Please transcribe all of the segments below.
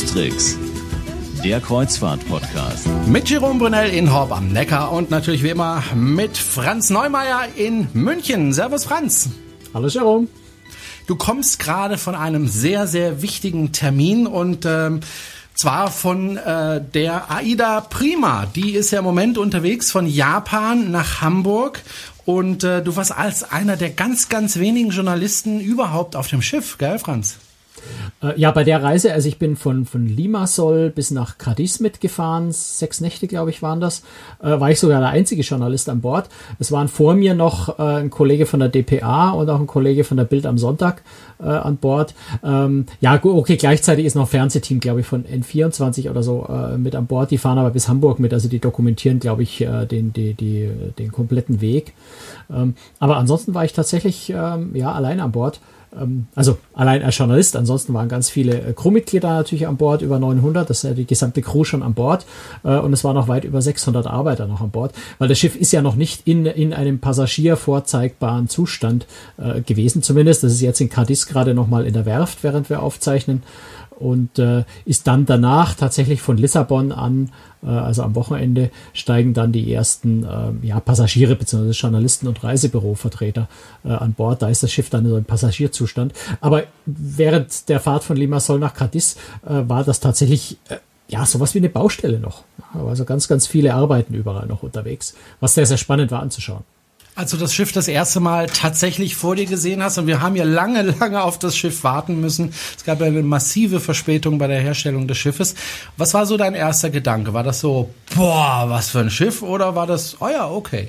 Tricks, der Kreuzfahrt-Podcast. Mit Jerome Brunel in Horb am Neckar und natürlich wie immer mit Franz Neumeier in München. Servus Franz. Hallo Jerome. Du kommst gerade von einem sehr, sehr wichtigen Termin und ähm, zwar von äh, der Aida Prima. Die ist ja im Moment unterwegs von Japan nach Hamburg und äh, du warst als einer der ganz, ganz wenigen Journalisten überhaupt auf dem Schiff, gell, Franz? Äh, ja, bei der Reise, also ich bin von, von Limassol bis nach Cadiz mitgefahren, sechs Nächte, glaube ich, waren das, äh, war ich sogar der einzige Journalist an Bord. Es waren vor mir noch äh, ein Kollege von der DPA und auch ein Kollege von der Bild am Sonntag äh, an Bord. Ähm, ja, okay, gleichzeitig ist noch Fernsehteam, glaube ich, von N24 oder so äh, mit an Bord. Die fahren aber bis Hamburg mit, also die dokumentieren, glaube ich, äh, den, die, die, den kompletten Weg. Ähm, aber ansonsten war ich tatsächlich ähm, ja allein an Bord ähm, also allein als Journalist, ansonsten waren ganz viele äh, Crewmitglieder natürlich an Bord, über 900, das ist ja die gesamte Crew schon an Bord äh, und es waren noch weit über 600 Arbeiter noch an Bord, weil das Schiff ist ja noch nicht in, in einem Passagier vorzeigbaren Zustand äh, gewesen zumindest, das ist jetzt in Cadiz gerade nochmal in der Werft, während wir aufzeichnen und äh, ist dann danach tatsächlich von Lissabon an, äh, also am Wochenende, steigen dann die ersten äh, ja, Passagiere bzw. Journalisten und Reisebürovertreter äh, an Bord. Da ist das Schiff dann in so einem Passagierzustand. Aber während der Fahrt von Limassol nach Cadiz äh, war das tatsächlich äh, ja, sowas wie eine Baustelle noch. Also ganz, ganz viele Arbeiten überall noch unterwegs, was sehr, sehr spannend war anzuschauen. Als du das Schiff das erste Mal tatsächlich vor dir gesehen hast, und wir haben ja lange, lange auf das Schiff warten müssen. Es gab ja eine massive Verspätung bei der Herstellung des Schiffes. Was war so dein erster Gedanke? War das so, boah, was für ein Schiff? Oder war das, oh ja, okay?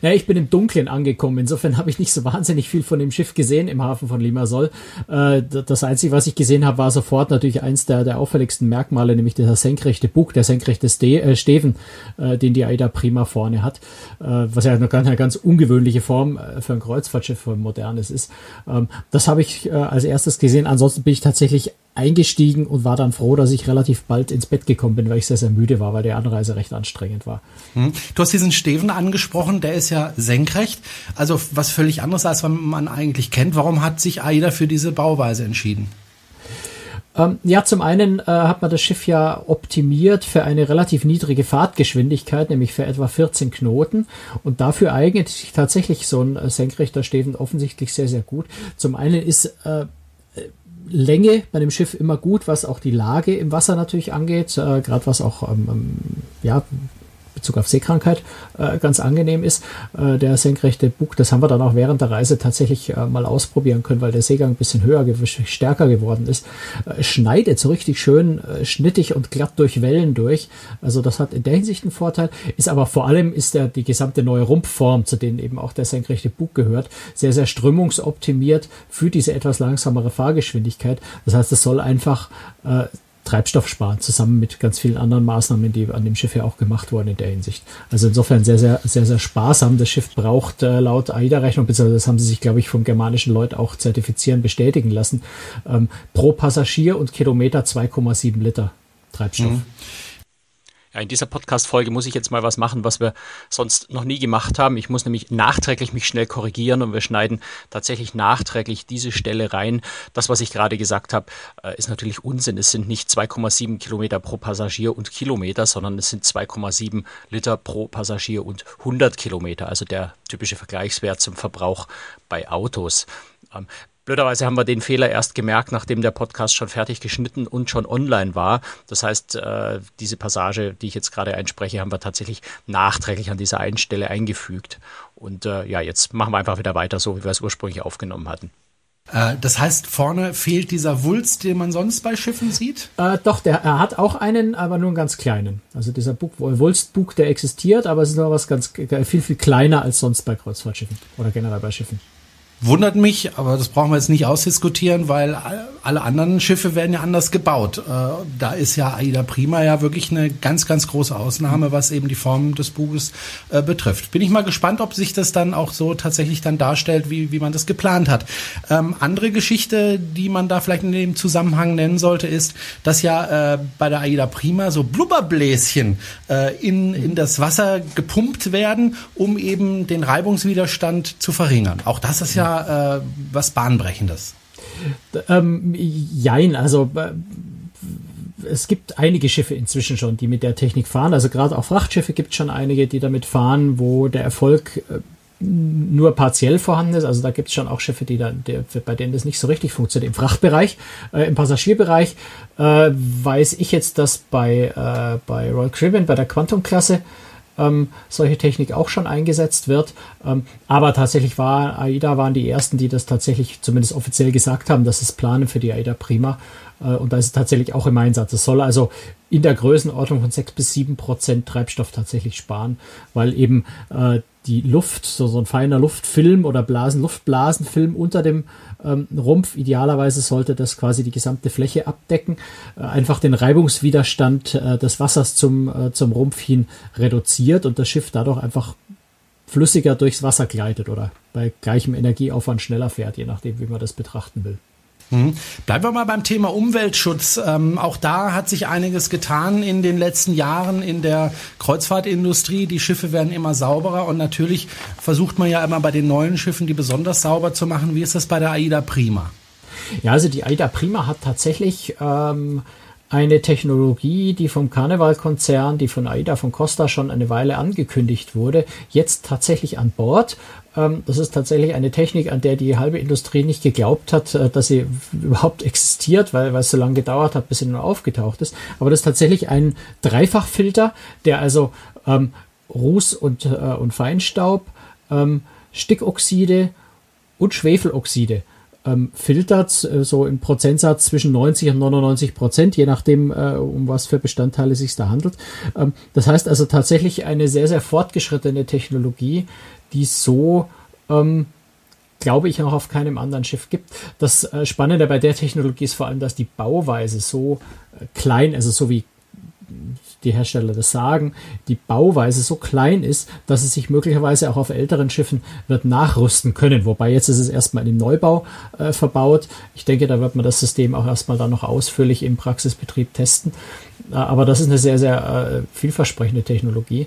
Naja, ich bin im Dunkeln angekommen. Insofern habe ich nicht so wahnsinnig viel von dem Schiff gesehen im Hafen von Limassol. Äh, das Einzige, was ich gesehen habe, war sofort natürlich eins der, der auffälligsten Merkmale, nämlich der senkrechte Bug, der senkrechte Ste äh, Steven, äh, den die Aida Prima vorne hat. Äh, was ja eine ganz, eine ganz ungewöhnliche Form äh, für ein Kreuzfahrtschiff, für ein modernes ist. Ähm, das habe ich als erstes gesehen. Ansonsten bin ich tatsächlich eingestiegen und war dann froh, dass ich relativ bald ins Bett gekommen bin, weil ich sehr, sehr müde war, weil die Anreise recht anstrengend war. Hm. Du hast diesen Steven angesprochen, der ist ja senkrecht, also was völlig anderes, als man eigentlich kennt. Warum hat sich AIDA für diese Bauweise entschieden? Ähm, ja, zum einen äh, hat man das Schiff ja optimiert für eine relativ niedrige Fahrtgeschwindigkeit, nämlich für etwa 14 Knoten. Und dafür eignet sich tatsächlich so ein äh, senkrechter Steven offensichtlich sehr, sehr gut. Zum einen ist äh, Länge bei dem Schiff immer gut, was auch die Lage im Wasser natürlich angeht, äh, gerade was auch ähm, ähm ja, Bezug auf Seekrankheit äh, ganz angenehm ist. Äh, der senkrechte Bug, das haben wir dann auch während der Reise tatsächlich äh, mal ausprobieren können, weil der Seegang ein bisschen höher, stärker geworden ist. Äh, schneidet so richtig schön äh, schnittig und glatt durch Wellen durch. Also das hat in der Hinsicht einen Vorteil. Ist aber vor allem ist der die gesamte neue Rumpfform, zu denen eben auch der senkrechte Bug gehört, sehr sehr strömungsoptimiert für diese etwas langsamere Fahrgeschwindigkeit. Das heißt, es soll einfach äh, Treibstoff sparen, zusammen mit ganz vielen anderen Maßnahmen, die an dem Schiff ja auch gemacht wurden in der Hinsicht. Also insofern sehr, sehr, sehr, sehr sparsam. Das Schiff braucht äh, laut AIDA-Rechnung, beziehungsweise das haben sie sich, glaube ich, vom germanischen Leut auch zertifizieren, bestätigen lassen, ähm, pro Passagier und Kilometer 2,7 Liter Treibstoff. Mhm. Ja, in dieser Podcast-Folge muss ich jetzt mal was machen, was wir sonst noch nie gemacht haben. Ich muss nämlich nachträglich mich schnell korrigieren und wir schneiden tatsächlich nachträglich diese Stelle rein. Das, was ich gerade gesagt habe, äh, ist natürlich Unsinn. Es sind nicht 2,7 Kilometer pro Passagier und Kilometer, sondern es sind 2,7 Liter pro Passagier und 100 Kilometer. Also der typische Vergleichswert zum Verbrauch bei Autos. Blöderweise haben wir den Fehler erst gemerkt, nachdem der Podcast schon fertig geschnitten und schon online war. Das heißt, äh, diese Passage, die ich jetzt gerade einspreche, haben wir tatsächlich nachträglich an dieser einen Stelle eingefügt. Und äh, ja, jetzt machen wir einfach wieder weiter, so wie wir es ursprünglich aufgenommen hatten. Äh, das heißt, vorne fehlt dieser Wulst, den man sonst bei Schiffen sieht? Äh, doch, der, er hat auch einen, aber nur einen ganz kleinen. Also dieser Bug, Wulstbug, der existiert, aber es ist noch was ganz viel, viel kleiner als sonst bei Kreuzfahrtschiffen oder generell bei Schiffen. Wundert mich, aber das brauchen wir jetzt nicht ausdiskutieren, weil alle anderen Schiffe werden ja anders gebaut. Äh, da ist ja Aida Prima ja wirklich eine ganz, ganz große Ausnahme, was eben die Form des Buges äh, betrifft. Bin ich mal gespannt, ob sich das dann auch so tatsächlich dann darstellt, wie, wie man das geplant hat. Ähm, andere Geschichte, die man da vielleicht in dem Zusammenhang nennen sollte, ist, dass ja äh, bei der Aida Prima so Blubberbläschen äh, in, in das Wasser gepumpt werden, um eben den Reibungswiderstand zu verringern. Auch das ist ja äh, was Bahnbrechendes. Ähm, jein, also äh, es gibt einige Schiffe inzwischen schon, die mit der Technik fahren. Also gerade auch Frachtschiffe gibt es schon einige, die damit fahren, wo der Erfolg äh, nur partiell vorhanden ist. Also da gibt es schon auch Schiffe, die dann, die, bei denen das nicht so richtig funktioniert. Im Frachtbereich, äh, im Passagierbereich äh, weiß ich jetzt, dass bei, äh, bei Royal Caribbean, bei der Quantum-Klasse, ähm, solche Technik auch schon eingesetzt wird. Ähm, aber tatsächlich war AIDA waren die ersten, die das tatsächlich zumindest offiziell gesagt haben, dass es planen für die AIDA Prima. Äh, und da ist es tatsächlich auch im Einsatz. Es soll also in der Größenordnung von sechs bis sieben Prozent Treibstoff tatsächlich sparen, weil eben äh, die Luft, so, so ein feiner Luftfilm oder Blasen, Luftblasenfilm unter dem ähm, Rumpf, idealerweise sollte das quasi die gesamte Fläche abdecken, äh, einfach den Reibungswiderstand äh, des Wassers zum, äh, zum Rumpf hin reduziert und das Schiff dadurch einfach flüssiger durchs Wasser gleitet oder bei gleichem Energieaufwand schneller fährt, je nachdem, wie man das betrachten will. Mhm. Bleiben wir mal beim Thema Umweltschutz. Ähm, auch da hat sich einiges getan in den letzten Jahren in der Kreuzfahrtindustrie. Die Schiffe werden immer sauberer und natürlich versucht man ja immer bei den neuen Schiffen, die besonders sauber zu machen. Wie ist das bei der AIDA Prima? Ja, also die AIDA Prima hat tatsächlich ähm, eine Technologie, die vom Carnival-Konzern, die von AIDA von Costa schon eine Weile angekündigt wurde, jetzt tatsächlich an Bord. Ähm, das ist tatsächlich eine Technik, an der die halbe Industrie nicht geglaubt hat, äh, dass sie überhaupt existiert, weil, weil es so lange gedauert hat, bis sie nur aufgetaucht ist. Aber das ist tatsächlich ein Dreifachfilter, der also ähm, Ruß und, äh, und Feinstaub, ähm, Stickoxide und Schwefeloxide ähm, filtert, äh, so im Prozentsatz zwischen 90 und 99 Prozent, je nachdem, äh, um was für Bestandteile sich da handelt. Ähm, das heißt also tatsächlich eine sehr, sehr fortgeschrittene Technologie, die so ähm, glaube ich, auch auf keinem anderen Schiff gibt. Das äh, Spannende bei der Technologie ist vor allem, dass die Bauweise so äh, klein, also so wie die Hersteller das sagen, die Bauweise so klein ist, dass es sich möglicherweise auch auf älteren Schiffen wird nachrüsten können. Wobei jetzt ist es erstmal dem Neubau äh, verbaut. Ich denke, da wird man das System auch erstmal dann noch ausführlich im Praxisbetrieb testen. Äh, aber das ist eine sehr, sehr äh, vielversprechende Technologie.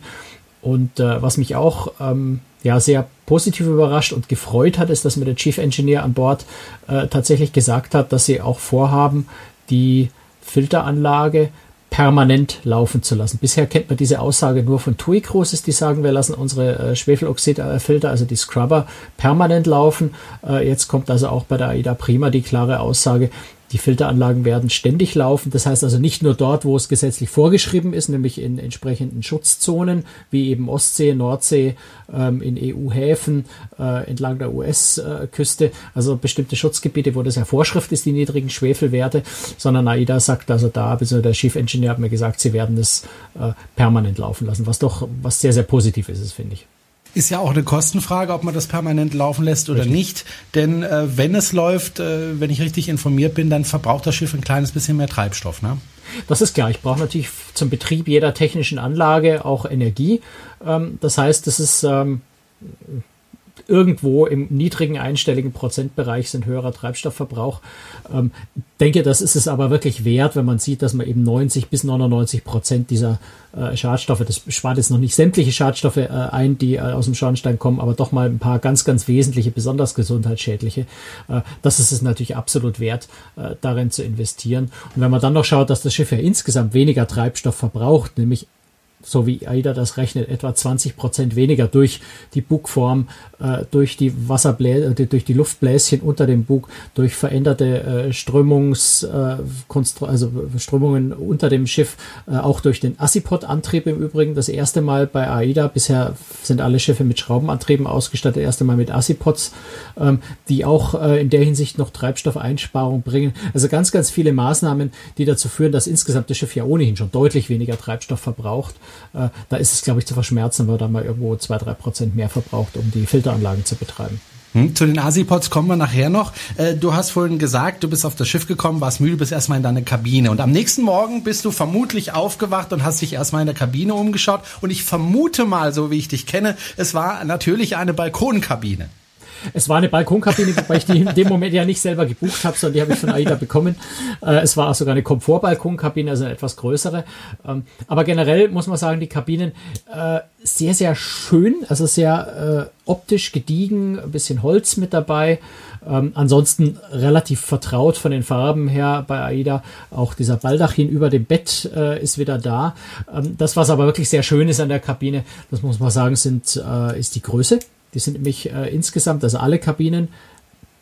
Und äh, was mich auch ähm, ja, sehr positiv überrascht und gefreut hat, ist, dass mir der Chief Engineer an Bord äh, tatsächlich gesagt hat, dass sie auch vorhaben, die Filteranlage permanent laufen zu lassen. Bisher kennt man diese Aussage nur von TUI Cruises, die sagen, wir lassen unsere äh, Schwefeloxidfilter, also die Scrubber, permanent laufen. Äh, jetzt kommt also auch bei der AIDA Prima die klare Aussage, die Filteranlagen werden ständig laufen. Das heißt also nicht nur dort, wo es gesetzlich vorgeschrieben ist, nämlich in entsprechenden Schutzzonen, wie eben Ostsee, Nordsee, ähm, in EU-Häfen, äh, entlang der US-Küste, also bestimmte Schutzgebiete, wo das ja Vorschrift ist, die niedrigen Schwefelwerte, sondern AIDA sagt also da, also der Chief Engineer hat mir gesagt, sie werden das äh, permanent laufen lassen, was doch was sehr, sehr positiv ist, finde ich. Ist ja auch eine Kostenfrage, ob man das permanent laufen lässt oder richtig. nicht. Denn äh, wenn es läuft, äh, wenn ich richtig informiert bin, dann verbraucht das Schiff ein kleines bisschen mehr Treibstoff. Ne? Das ist klar. Ich brauche natürlich zum Betrieb jeder technischen Anlage auch Energie. Ähm, das heißt, das ist ähm, irgendwo im niedrigen einstelligen Prozentbereich sind höherer Treibstoffverbrauch. Ähm, denke, das ist es aber wirklich wert, wenn man sieht, dass man eben 90 bis 99 Prozent dieser äh, Schadstoffe, das spart jetzt noch nicht sämtliche Schadstoffe äh, ein, die äh, aus dem Schornstein kommen, aber doch mal ein paar ganz, ganz wesentliche, besonders gesundheitsschädliche. Äh, das ist es natürlich absolut wert, äh, darin zu investieren. Und wenn man dann noch schaut, dass das Schiff ja insgesamt weniger Treibstoff verbraucht, nämlich so wie AIDA das rechnet, etwa 20 Prozent weniger durch die Bugform, äh, durch die Wasserblä äh, durch die Luftbläschen unter dem Bug, durch veränderte äh, Strömungs, äh, also Strömungen unter dem Schiff, äh, auch durch den Assipod-Antrieb im Übrigen. Das erste Mal bei AIDA, bisher sind alle Schiffe mit Schraubenantrieben ausgestattet, erste Mal mit Assipods, ähm, die auch äh, in der Hinsicht noch Treibstoffeinsparung bringen. Also ganz, ganz viele Maßnahmen, die dazu führen, dass insgesamt das Schiff ja ohnehin schon deutlich weniger Treibstoff verbraucht. Äh, da ist es, glaube ich, zu verschmerzen, wenn man da mal irgendwo zwei, drei Prozent mehr verbraucht, um die Filteranlagen zu betreiben. Hm, zu den Asipods kommen wir nachher noch. Äh, du hast vorhin gesagt, du bist auf das Schiff gekommen, warst müde, bist erstmal in deine Kabine. Und am nächsten Morgen bist du vermutlich aufgewacht und hast dich erstmal in der Kabine umgeschaut. Und ich vermute mal, so wie ich dich kenne, es war natürlich eine Balkonkabine. Es war eine Balkonkabine, wobei ich die in dem Moment ja nicht selber gebucht habe, sondern die habe ich von AIDA bekommen. Äh, es war auch sogar eine Komfortbalkonkabine, also eine etwas größere. Ähm, aber generell muss man sagen, die Kabinen äh, sehr, sehr schön, also sehr äh, optisch gediegen, ein bisschen Holz mit dabei. Ähm, ansonsten relativ vertraut von den Farben her bei AIDA. Auch dieser Baldachin über dem Bett äh, ist wieder da. Ähm, das, was aber wirklich sehr schön ist an der Kabine, das muss man sagen, sind, äh, ist die Größe. Die sind nämlich äh, insgesamt, also alle Kabinen,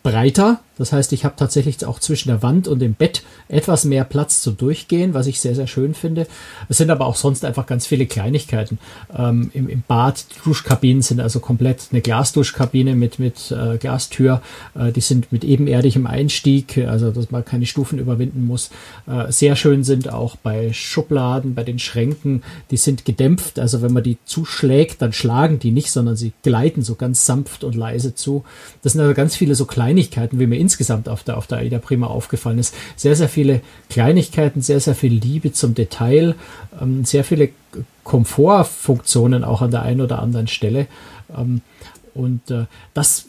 breiter. Das heißt, ich habe tatsächlich auch zwischen der Wand und dem Bett etwas mehr Platz zum Durchgehen, was ich sehr, sehr schön finde. Es sind aber auch sonst einfach ganz viele Kleinigkeiten. Ähm, im, Im Bad, die Duschkabinen sind also komplett eine Glasduschkabine mit, mit äh, Glastür. Äh, die sind mit ebenerdigem Einstieg, also dass man keine Stufen überwinden muss. Äh, sehr schön sind auch bei Schubladen, bei den Schränken. Die sind gedämpft, also wenn man die zuschlägt, dann schlagen die nicht, sondern sie gleiten so ganz sanft und leise zu. Das sind also ganz viele so Kleinigkeiten, wie mir insgesamt auf der, auf der AIDA Prima aufgefallen ist. Sehr, sehr viele Kleinigkeiten, sehr, sehr viel Liebe zum Detail, ähm, sehr viele Komfortfunktionen auch an der einen oder anderen Stelle. Ähm, und äh, das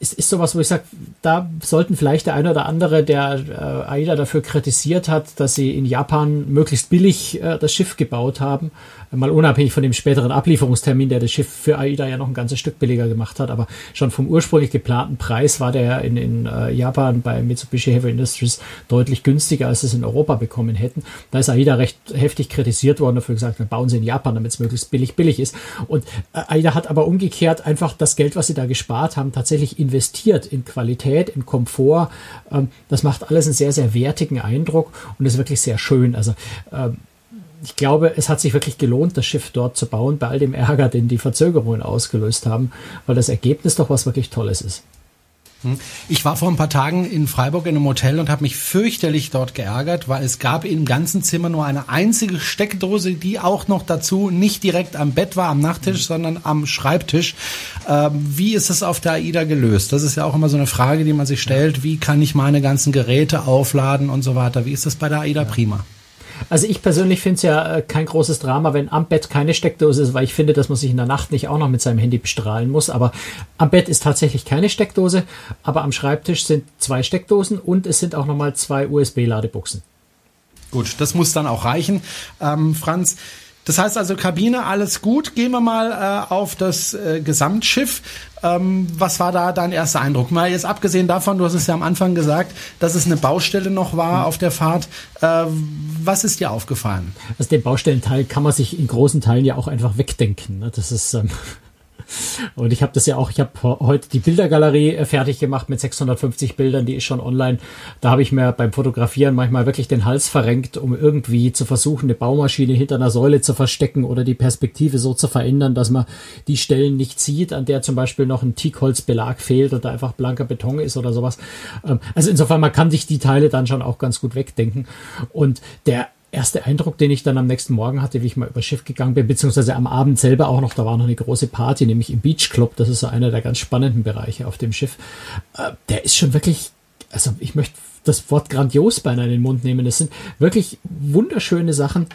ist, ist sowas, wo ich sage, da sollten vielleicht der eine oder andere, der äh, AIDA dafür kritisiert hat, dass sie in Japan möglichst billig äh, das Schiff gebaut haben, mal unabhängig von dem späteren Ablieferungstermin, der das Schiff für AIDA ja noch ein ganzes Stück billiger gemacht hat, aber schon vom ursprünglich geplanten Preis war der in, in äh, Japan bei Mitsubishi Heavy Industries deutlich günstiger, als es in Europa bekommen hätten. Da ist AIDA recht heftig kritisiert worden, dafür gesagt, wir bauen sie in Japan, damit es möglichst billig billig ist. Und äh, AIDA hat aber umgekehrt einfach das Geld, was sie da gespart haben, tatsächlich investiert in Qualität, in Komfort. Ähm, das macht alles einen sehr, sehr wertigen Eindruck und ist wirklich sehr schön. Also ähm, ich glaube, es hat sich wirklich gelohnt, das Schiff dort zu bauen, bei all dem Ärger, den die Verzögerungen ausgelöst haben, weil das Ergebnis doch was wirklich Tolles ist. Hm. Ich war vor ein paar Tagen in Freiburg in einem Hotel und habe mich fürchterlich dort geärgert, weil es gab im ganzen Zimmer nur eine einzige Steckdose, die auch noch dazu nicht direkt am Bett war, am Nachttisch, mhm. sondern am Schreibtisch. Ähm, wie ist es auf der AIDA gelöst? Das ist ja auch immer so eine Frage, die man sich stellt. Wie kann ich meine ganzen Geräte aufladen und so weiter? Wie ist das bei der AIDA Prima? Also ich persönlich finde es ja äh, kein großes Drama, wenn am Bett keine Steckdose ist, weil ich finde, dass man sich in der Nacht nicht auch noch mit seinem Handy bestrahlen muss. Aber am Bett ist tatsächlich keine Steckdose, aber am Schreibtisch sind zwei Steckdosen und es sind auch nochmal zwei USB-Ladebuchsen. Gut, das muss dann auch reichen. Ähm, Franz, das heißt also Kabine, alles gut. Gehen wir mal äh, auf das äh, Gesamtschiff. Ähm, was war da dein erster Eindruck? Mal jetzt abgesehen davon, du hast es ja am Anfang gesagt, dass es eine Baustelle noch war mhm. auf der Fahrt. Äh, was ist dir aufgefallen? Also den Baustellenteil kann man sich in großen Teilen ja auch einfach wegdenken. Ne? Das ist ähm, und ich habe das ja auch, ich habe heute die Bildergalerie äh, fertig gemacht mit 650 Bildern, die ist schon online. Da habe ich mir beim Fotografieren manchmal wirklich den Hals verrenkt, um irgendwie zu versuchen, eine Baumaschine hinter einer Säule zu verstecken oder die Perspektive so zu verändern, dass man die Stellen nicht sieht, an der zum Beispiel noch ein Teakholzbelag fehlt oder einfach blanker Beton ist oder sowas. Ähm, also insofern, man kann sich die Teile dann schon auch ganz gut wegdenken. Und der erste Eindruck, den ich dann am nächsten Morgen hatte, wie ich mal über Schiff gegangen bin, beziehungsweise am Abend selber auch noch, da war noch eine große Party, nämlich im Beach Club, das ist so einer der ganz spannenden Bereiche auf dem Schiff. Äh, der ist schon wirklich, also ich möchte das Wort grandios beinahe in den Mund nehmen. Das sind wirklich wunderschöne Sachen,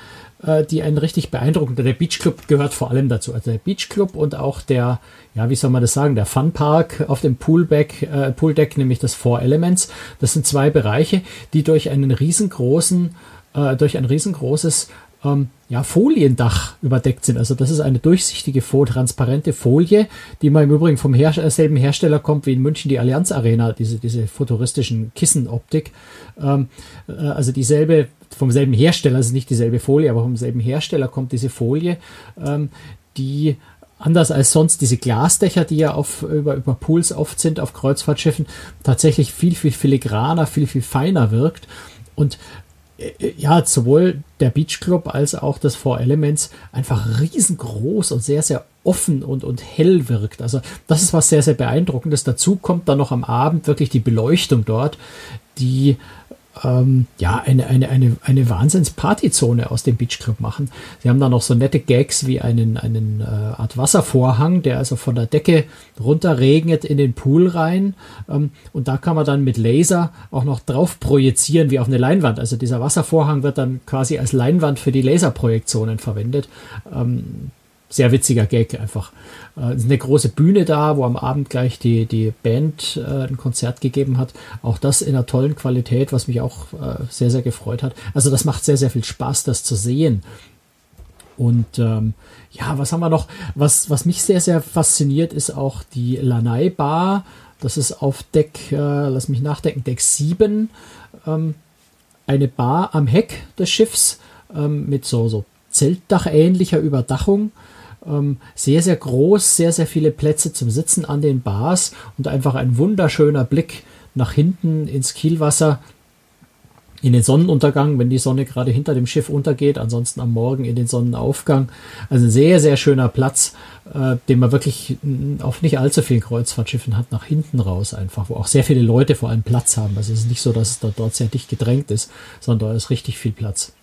äh, die einen richtig beeindrucken. Der Beach Club gehört vor allem dazu. Also der Beach Club und auch der, ja, wie soll man das sagen, der Fun Park auf dem Pooldeck, äh, Pooldeck, nämlich das Four Elements. Das sind zwei Bereiche, die durch einen riesengroßen äh, durch ein riesengroßes ähm, ja, Foliendach überdeckt sind. Also das ist eine durchsichtige, transparente Folie, die mal im Übrigen vom Her äh, selben Hersteller kommt wie in München die Allianz Arena, diese, diese futuristischen Kissenoptik. Ähm, äh, also dieselbe, vom selben Hersteller, also nicht dieselbe Folie, aber vom selben Hersteller kommt diese Folie, ähm, die anders als sonst diese Glasdächer, die ja auf, über, über Pools oft sind auf Kreuzfahrtschiffen, tatsächlich viel, viel filigraner, viel, viel feiner wirkt. Und ja, sowohl der Beach Club als auch das Four Elements einfach riesengroß und sehr, sehr offen und, und hell wirkt. Also das ist was sehr, sehr beeindruckendes. Dazu kommt dann noch am Abend wirklich die Beleuchtung dort, die ähm, ja, eine, eine, eine, eine Wahnsinns-Partyzone aus dem Beachclub machen. Sie haben da noch so nette Gags wie einen, einen äh, Art Wasservorhang, der also von der Decke runter regnet in den Pool rein. Ähm, und da kann man dann mit Laser auch noch drauf projizieren wie auf eine Leinwand. Also dieser Wasservorhang wird dann quasi als Leinwand für die Laserprojektionen verwendet. Ähm, sehr witziger Gag einfach. Äh, es ist eine große Bühne da, wo am Abend gleich die, die Band äh, ein Konzert gegeben hat. Auch das in einer tollen Qualität, was mich auch äh, sehr, sehr gefreut hat. Also das macht sehr, sehr viel Spaß, das zu sehen. Und ähm, ja, was haben wir noch? Was, was mich sehr, sehr fasziniert, ist auch die Lanai Bar. Das ist auf Deck, äh, lass mich nachdenken, Deck 7. Ähm, eine Bar am Heck des Schiffs ähm, mit so, so Zeltdach-ähnlicher Überdachung. Ähm, sehr, sehr groß, sehr, sehr viele Plätze zum Sitzen an den Bars und einfach ein wunderschöner Blick nach hinten ins Kielwasser in den Sonnenuntergang, wenn die Sonne gerade hinter dem Schiff untergeht, ansonsten am Morgen in den Sonnenaufgang. Also ein sehr, sehr schöner Platz, äh, den man wirklich auf nicht allzu vielen Kreuzfahrtschiffen hat, nach hinten raus einfach, wo auch sehr viele Leute vor allem Platz haben. Also es ist nicht so, dass es da dort sehr dicht gedrängt ist, sondern da ist richtig viel Platz.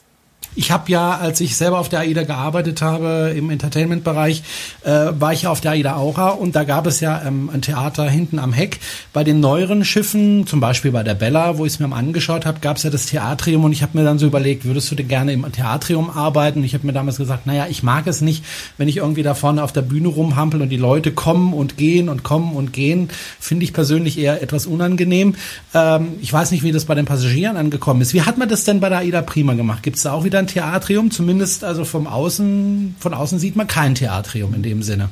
Ich habe ja, als ich selber auf der AIDA gearbeitet habe, im Entertainment-Bereich, äh, war ich ja auf der AIDA Aura und da gab es ja ähm, ein Theater hinten am Heck. Bei den neueren Schiffen, zum Beispiel bei der Bella, wo ich es mir mal angeschaut habe, gab es ja das Theatrium und ich habe mir dann so überlegt, würdest du denn gerne im Theatrium arbeiten? Und ich habe mir damals gesagt, naja, ich mag es nicht, wenn ich irgendwie da vorne auf der Bühne rumhampel und die Leute kommen und gehen und kommen und gehen. Finde ich persönlich eher etwas unangenehm. Ähm, ich weiß nicht, wie das bei den Passagieren angekommen ist. Wie hat man das denn bei der AIDA Prima gemacht? Gibt es da auch wieder ein Theatrium, zumindest also vom Außen, von außen sieht man kein Theatrium in dem Sinne.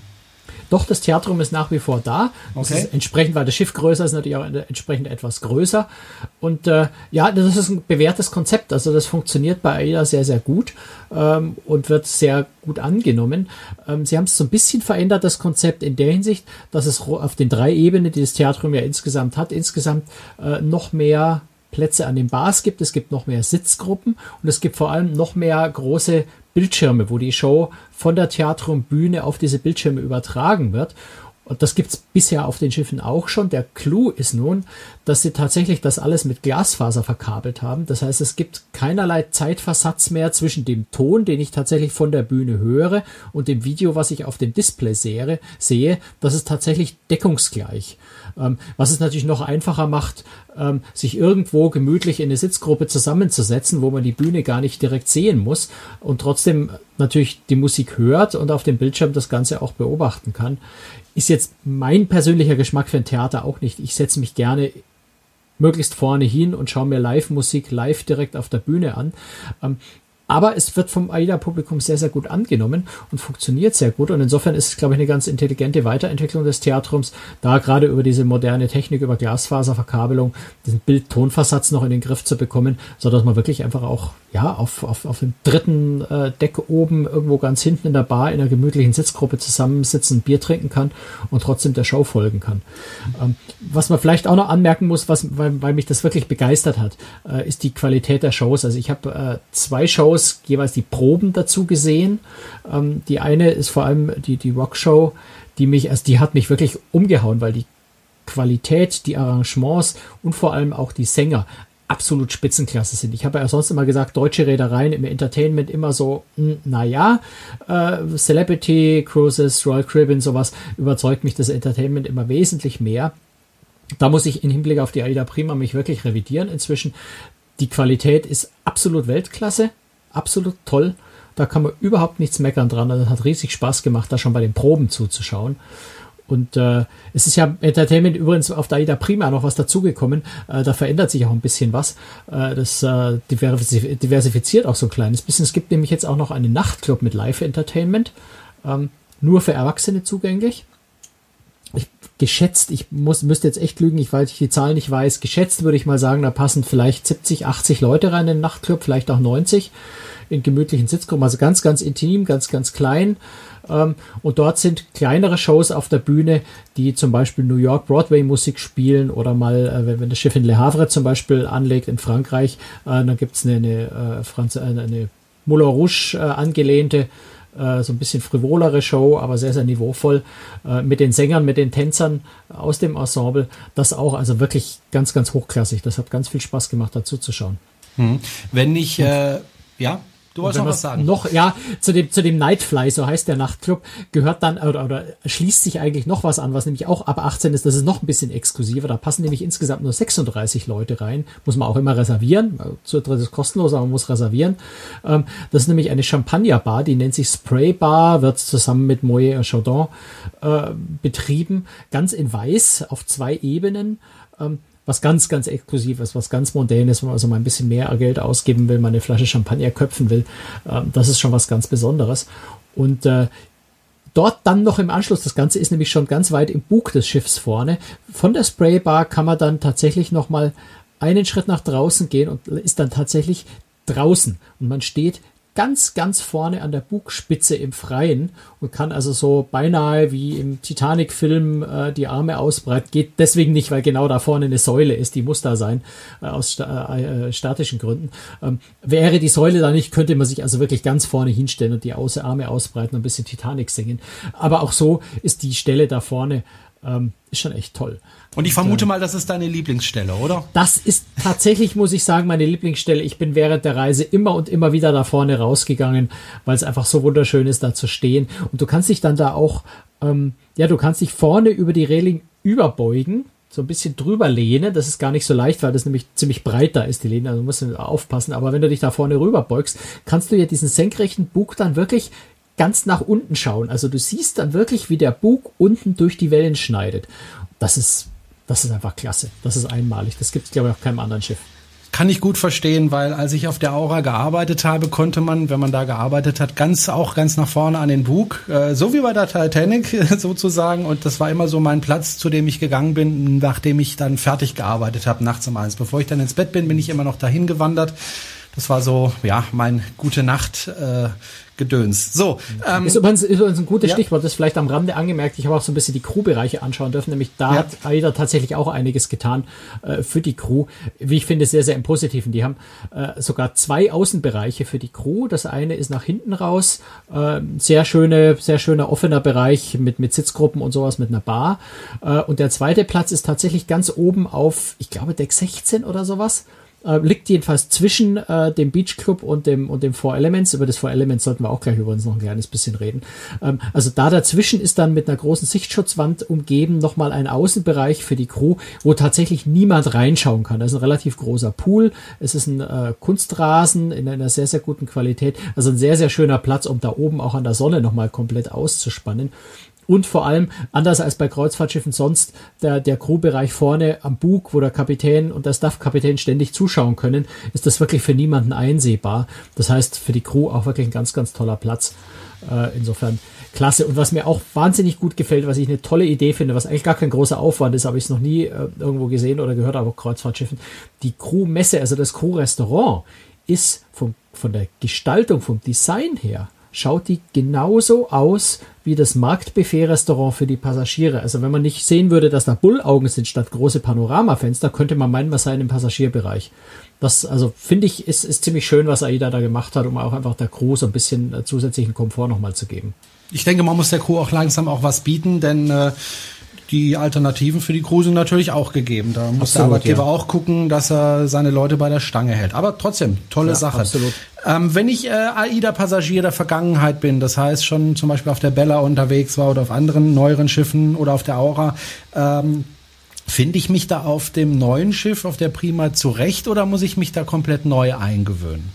Doch, das Theatrium ist nach wie vor da. Okay. entsprechend, weil das Schiff größer ist, natürlich auch entsprechend etwas größer. Und äh, ja, das ist ein bewährtes Konzept. Also das funktioniert bei AIDA sehr, sehr gut ähm, und wird sehr gut angenommen. Ähm, sie haben es so ein bisschen verändert, das Konzept in der Hinsicht, dass es auf den drei Ebenen, die das Theatrium ja insgesamt hat, insgesamt äh, noch mehr Plätze an den Bars gibt, es gibt noch mehr Sitzgruppen und es gibt vor allem noch mehr große Bildschirme, wo die Show von der Theatrumbühne auf diese Bildschirme übertragen wird. Und das gibt's bisher auf den Schiffen auch schon. Der Clou ist nun, dass sie tatsächlich das alles mit Glasfaser verkabelt haben. Das heißt, es gibt keinerlei Zeitversatz mehr zwischen dem Ton, den ich tatsächlich von der Bühne höre, und dem Video, was ich auf dem Display sehe. sehe. Das ist tatsächlich deckungsgleich. Ähm, was es natürlich noch einfacher macht, ähm, sich irgendwo gemütlich in eine Sitzgruppe zusammenzusetzen, wo man die Bühne gar nicht direkt sehen muss und trotzdem natürlich die Musik hört und auf dem Bildschirm das Ganze auch beobachten kann. Ist jetzt mein persönlicher Geschmack für ein Theater auch nicht. Ich setze mich gerne möglichst vorne hin und schaue mir Live-Musik live direkt auf der Bühne an. Aber es wird vom AIDA-Publikum sehr, sehr gut angenommen und funktioniert sehr gut. Und insofern ist es, glaube ich, eine ganz intelligente Weiterentwicklung des Theatrums, da gerade über diese moderne Technik, über Glasfaserverkabelung, diesen Bild-Tonversatz noch in den Griff zu bekommen, so dass man wirklich einfach auch ja, auf, auf, auf dem dritten äh, Deck oben irgendwo ganz hinten in der Bar in einer gemütlichen Sitzgruppe zusammensitzen, Bier trinken kann und trotzdem der Show folgen kann. Ähm, was man vielleicht auch noch anmerken muss, was, weil, weil mich das wirklich begeistert hat, äh, ist die Qualität der Shows. Also ich habe äh, zwei Shows, jeweils die Proben dazu gesehen. Ähm, die eine ist vor allem die, die Rockshow, die mich, also die hat mich wirklich umgehauen, weil die Qualität, die Arrangements und vor allem auch die Sänger absolut Spitzenklasse sind. Ich habe ja sonst immer gesagt, deutsche Reedereien im Entertainment immer so, hm, naja, äh, Celebrity Cruises, Royal Caribbean, sowas überzeugt mich das Entertainment immer wesentlich mehr. Da muss ich im Hinblick auf die Aida Prima mich wirklich revidieren inzwischen. Die Qualität ist absolut Weltklasse, absolut toll. Da kann man überhaupt nichts meckern dran. Das hat riesig Spaß gemacht, da schon bei den Proben zuzuschauen. Und äh, es ist ja Entertainment übrigens auf der AIDA Prima noch was dazugekommen. Äh, da verändert sich auch ein bisschen was. Äh, das äh, diversifiziert auch so ein kleines bisschen. Es gibt nämlich jetzt auch noch einen Nachtclub mit Live-Entertainment. Ähm, nur für Erwachsene zugänglich. Geschätzt, ich muss, müsste jetzt echt lügen, ich, weil ich die Zahl nicht weiß. Geschätzt würde ich mal sagen, da passen vielleicht 70, 80 Leute rein in den Nachtclub, vielleicht auch 90 in gemütlichen Sitzgruppen. Also ganz, ganz intim, ganz, ganz klein. Ähm, und dort sind kleinere Shows auf der Bühne, die zum Beispiel New York Broadway Musik spielen oder mal, äh, wenn, das Schiff in Le Havre zum Beispiel anlegt in Frankreich, äh, dann gibt's eine, eine, äh, eine, Moulin Rouge angelehnte äh, so ein bisschen frivolere Show, aber sehr, sehr niveauvoll, äh, mit den Sängern, mit den Tänzern aus dem Ensemble. Das auch, also wirklich ganz, ganz hochklassig. Das hat ganz viel Spaß gemacht, dazu zu schauen. Hm. Wenn ich, äh, ja, Du wolltest noch was sagen? Noch, ja, zu dem, zu dem Nightfly, so heißt der Nachtclub, gehört dann, oder, oder schließt sich eigentlich noch was an, was nämlich auch ab 18 ist. Das ist noch ein bisschen exklusiver. Da passen nämlich insgesamt nur 36 Leute rein. Muss man auch immer reservieren. Zutritt ist kostenlos, aber man muss reservieren. Ähm, das ist nämlich eine Champagnerbar, die nennt sich Spray Bar, wird zusammen mit Moët Chaudon äh, betrieben. Ganz in weiß, auf zwei Ebenen. Was ganz, ganz exklusives, was ganz modernes, wenn man also mal ein bisschen mehr Geld ausgeben will, mal eine Flasche Champagner köpfen will. Ähm, das ist schon was ganz Besonderes. Und äh, dort dann noch im Anschluss, das Ganze ist nämlich schon ganz weit im Bug des Schiffs vorne. Von der Spraybar kann man dann tatsächlich nochmal einen Schritt nach draußen gehen und ist dann tatsächlich draußen. Und man steht ganz, ganz vorne an der Bugspitze im Freien und kann also so beinahe wie im Titanic-Film äh, die Arme ausbreiten. Geht deswegen nicht, weil genau da vorne eine Säule ist, die muss da sein, äh, aus sta äh, äh, statischen Gründen. Ähm, wäre die Säule da nicht, könnte man sich also wirklich ganz vorne hinstellen und die Arme ausbreiten und ein bisschen Titanic singen. Aber auch so ist die Stelle da vorne ähm, ist schon echt toll. Und ich vermute mal, das ist deine Lieblingsstelle, oder? Das ist tatsächlich, muss ich sagen, meine Lieblingsstelle. Ich bin während der Reise immer und immer wieder da vorne rausgegangen, weil es einfach so wunderschön ist, da zu stehen. Und du kannst dich dann da auch, ähm, ja, du kannst dich vorne über die Reling überbeugen, so ein bisschen drüber lehnen. Das ist gar nicht so leicht, weil das nämlich ziemlich breit da ist, die Lehne. Also musst du aufpassen. Aber wenn du dich da vorne rüber beugst, kannst du ja diesen senkrechten Bug dann wirklich ganz nach unten schauen. Also du siehst dann wirklich, wie der Bug unten durch die Wellen schneidet. Das ist, das ist einfach klasse. Das ist einmalig. Das gibt es, glaube ich, auf keinem anderen Schiff. Kann ich gut verstehen, weil als ich auf der Aura gearbeitet habe, konnte man, wenn man da gearbeitet hat, ganz auch ganz nach vorne an den Bug, äh, so wie bei der Titanic sozusagen. Und das war immer so mein Platz, zu dem ich gegangen bin, nachdem ich dann fertig gearbeitet habe, nachts um eins. Bevor ich dann ins Bett bin, bin ich immer noch dahin gewandert. Das war so, ja, mein gute Nacht. Äh, Gedöns. So. Ähm, ist, übrigens, ist übrigens ein gutes ja. Stichwort, das ist vielleicht am Rande angemerkt. Ich habe auch so ein bisschen die Crew-Bereiche anschauen dürfen, nämlich da ja. hat AIDA tatsächlich auch einiges getan äh, für die Crew. Wie ich finde, sehr, sehr im Positiven. Die haben äh, sogar zwei Außenbereiche für die Crew. Das eine ist nach hinten raus, äh, sehr schöne, sehr schöner offener Bereich mit, mit Sitzgruppen und sowas, mit einer Bar. Äh, und der zweite Platz ist tatsächlich ganz oben auf, ich glaube, Deck 16 oder sowas äh, liegt jedenfalls zwischen äh, dem Beach Club und dem und dem Four Elements. Über das Four Elements sollten wir auch gleich übrigens noch ein kleines bisschen reden. Ähm, also da dazwischen ist dann mit einer großen Sichtschutzwand umgeben nochmal ein Außenbereich für die Crew, wo tatsächlich niemand reinschauen kann. Das ist ein relativ großer Pool. Es ist ein äh, Kunstrasen in einer sehr, sehr guten Qualität. Also ein sehr, sehr schöner Platz, um da oben auch an der Sonne nochmal komplett auszuspannen. Und vor allem, anders als bei Kreuzfahrtschiffen sonst, der, der Crewbereich vorne am Bug, wo der Kapitän und der Staffkapitän ständig zuschauen können, ist das wirklich für niemanden einsehbar. Das heißt, für die Crew auch wirklich ein ganz, ganz toller Platz. Äh, insofern klasse. Und was mir auch wahnsinnig gut gefällt, was ich eine tolle Idee finde, was eigentlich gar kein großer Aufwand ist, habe ich es noch nie äh, irgendwo gesehen oder gehört, aber Kreuzfahrtschiffen, die Crewmesse, also das Crew-Restaurant, ist von, von der Gestaltung, vom Design her, schaut die genauso aus wie das Marktbuffet-Restaurant für die Passagiere. Also wenn man nicht sehen würde, dass da Bullaugen sind statt große Panoramafenster, könnte man meinen, was sei im Passagierbereich. Das, also finde ich, ist, ist ziemlich schön, was AIDA da gemacht hat, um auch einfach der Crew so ein bisschen äh, zusätzlichen Komfort nochmal zu geben. Ich denke, man muss der Crew auch langsam auch was bieten, denn äh, die Alternativen für die Crew sind natürlich auch gegeben. Da muss absolut, der Arbeitgeber ja. auch gucken, dass er seine Leute bei der Stange hält. Aber trotzdem, tolle ja, Sache. Absolut. Ähm, wenn ich äh, AIDA-Passagier der Vergangenheit bin, das heißt schon zum Beispiel auf der Bella unterwegs war oder auf anderen neueren Schiffen oder auf der Aura, ähm, Finde ich mich da auf dem neuen Schiff, auf der Prima zurecht oder muss ich mich da komplett neu eingewöhnen?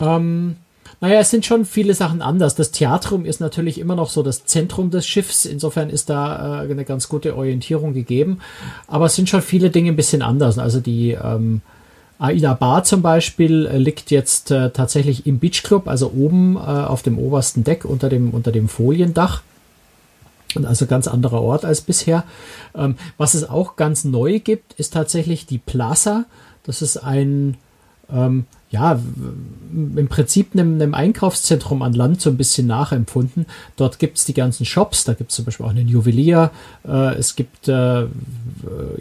Ähm, naja, es sind schon viele Sachen anders. Das Theatrum ist natürlich immer noch so das Zentrum des Schiffs. Insofern ist da äh, eine ganz gute Orientierung gegeben. Aber es sind schon viele Dinge ein bisschen anders. Also die ähm, Aida Bar zum Beispiel äh, liegt jetzt äh, tatsächlich im Beach Club, also oben äh, auf dem obersten Deck unter dem, unter dem Foliendach. Und also ganz anderer Ort als bisher. Ähm, was es auch ganz neu gibt, ist tatsächlich die Plaza. Das ist ein ähm, ja, im Prinzip einem, einem, Einkaufszentrum an Land so ein bisschen nachempfunden. Dort gibt's die ganzen Shops, da gibt's zum Beispiel auch einen Juwelier, äh, es gibt äh,